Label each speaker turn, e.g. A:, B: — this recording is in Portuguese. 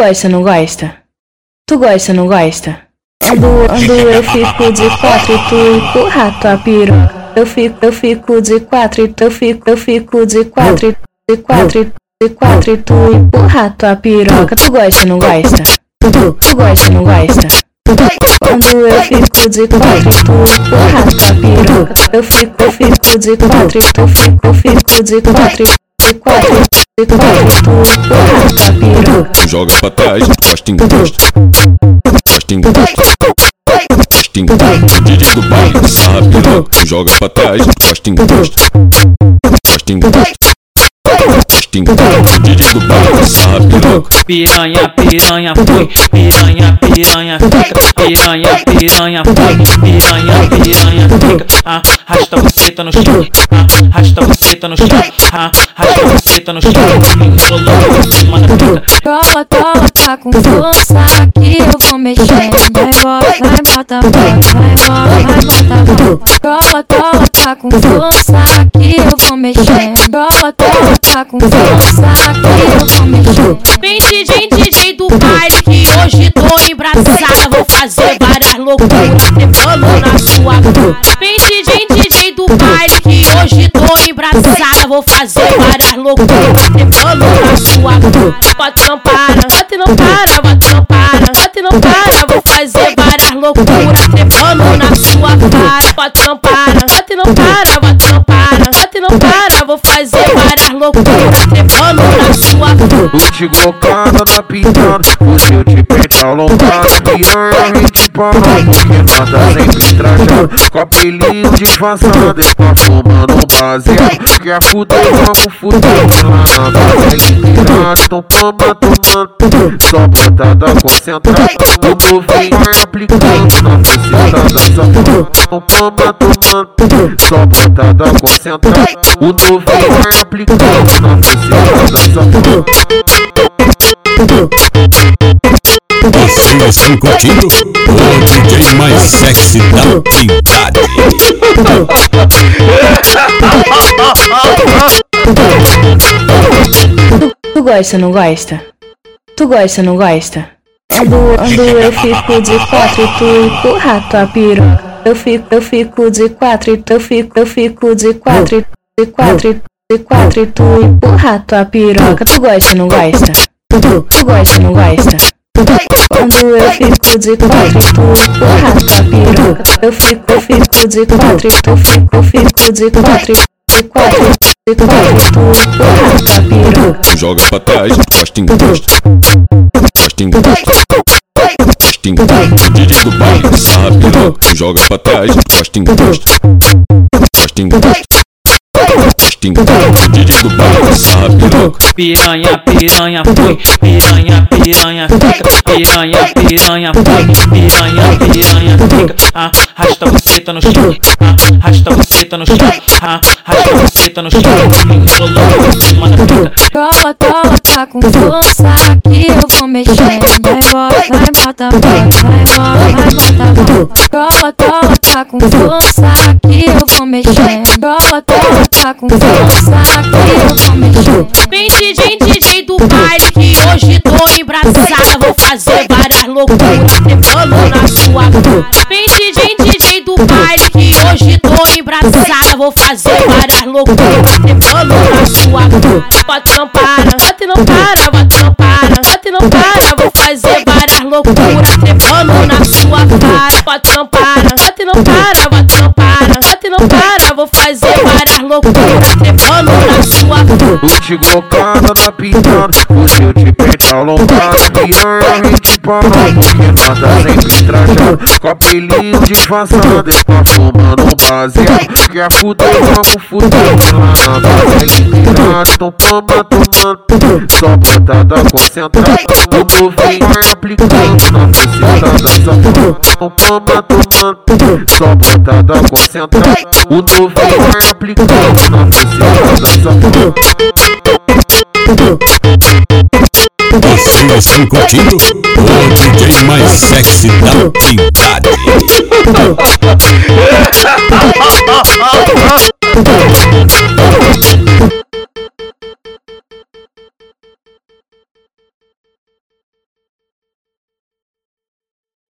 A: gosta, não gosta? Tu gosta, não gosta? Ando, ando, eu fico de quatro e tu empurra tua piroca. Eu fico, eu fico de quatro e eu fico, eu fico de quatro e de quatro e quatro e tu empurra tua piroca. Tu gosta, não gosta? Tu gosta, não gosta? Quando eu fico de quatro e tu empurra tua piroca. Eu fico, eu fico de quatro e tu fico, eu fico de quatro e de quatro
B: Joga pra trás, encosta. Costa encosta. DJ do baile, sarra piroca. Joga pra trás, costa encosta. DJ do baile, sarra piroca.
C: Piranha, piranha, foi. Piranha, piranha, fica. Piranha, piranha, foi. Piranha, piranha, fica. Ah, Arrasta você tá no chão. Ah, Arrasta você tá no chão. Ah, Arrasta você tá no chão. Enrolou em cima da pica.
D: Trola, trola, tá com força que eu vou mexendo. Vai embora, vai bota, bota, vai embora, vai bota, trola, tá com força que eu vou mexendo. Tá com vou mexendo.
E: Vem DJ, do baile que hoje tô embraçada Vou fazer várias loucuras, trepando na sua cara. Vem DJ, DJ do baile que hoje tô embraçada Vou fazer várias loucuras, trepando na sua cara. Bate não para, bate não para, bate não para Bate não para, vou fazer várias loucuras, trepando na sua cara. Bate não para, bate não para, bate não para Não para, vou fazer várias loucuras, trepando na sua
F: O te glocada tá pintando. O seu te pente alongado Piranha a gente parou Porque nós tá sempre trajando Copelinho disfarçado É pra fumando um baseado Vamos fuder. Lá na base empinado Então toma, tomando Só botada concentrada O novinho vai aplicando Na buceta da safada Então toma, tomando Só botada concentrada O novinho vai aplicando Na buceta da safada
B: Vocês estão curtindo? O DJ mais sexy da cidade.
A: Tu gosta, não gosta? Tu gosta, não gosta? Ando, ando, eu fico de quatro e tu empurra tua piroca. Eu fico, eu fico de quatro e eu fico, eu fico de quatro de quatro de quatro e tu empurra tua piroca. Tu gosta, não gosta? Tu gosta, não gosta? Quando eu fico de quatro e tu empurra tua piroca. Eu fico, eu fico de quatro e tu fico, eu fico de quatro
B: Joga pra trás, encosta. Costa encosta. DJ do baile, sarra piroca. Joga pra trás, encosta. Costa encosta. DJ do baile, sarra piroca.
C: Piranha, piranha, foi. Piranha, piranha, fica. Piranha, piranha, foi. Piranha, piranha, fica. Arrasta você tá no chão. Você tá no chão. Você tá no chão. Enrolou em cima da pica.
D: Trola, trola, tá com força que eu vou mexendo. Vai embora, vai bota, vai embora, vai bota. Trola, trola, tá com força que eu vou mexendo. Trola, trola, tá com força que eu vou mexendo.
E: Vem DJ, DJ do baile que hoje tô embraçada Vou fazer várias loucuras, trepando na sua cara Vem DJ, DJ do baile que hoje tô embraçada Vou fazer várias loucuras, trepando na sua cara Bate não para, bate não para, bate não para Bate não para, vou fazer várias loucuras, trepando na sua cara Bate não para, bate não para, bate não para Bate não para, vou fazer várias loucuras, trepando na sua cara.
F: O te glocada tá pintando O seu te pente alongado Piranha a gente parou Porque nós tá sempre trajando Copelinho disfarçado É pra fumando um baseado Quer fuder, vamos fuder empinado Então toma, tomando Só botada concentrada O novinho vai aplicando Na buceta da safada Então toma, tomando Só botada concentrada O novinho vai aplicando Na buceta da
B: Vocês estão curtindo o DJ mais sexy da cidade.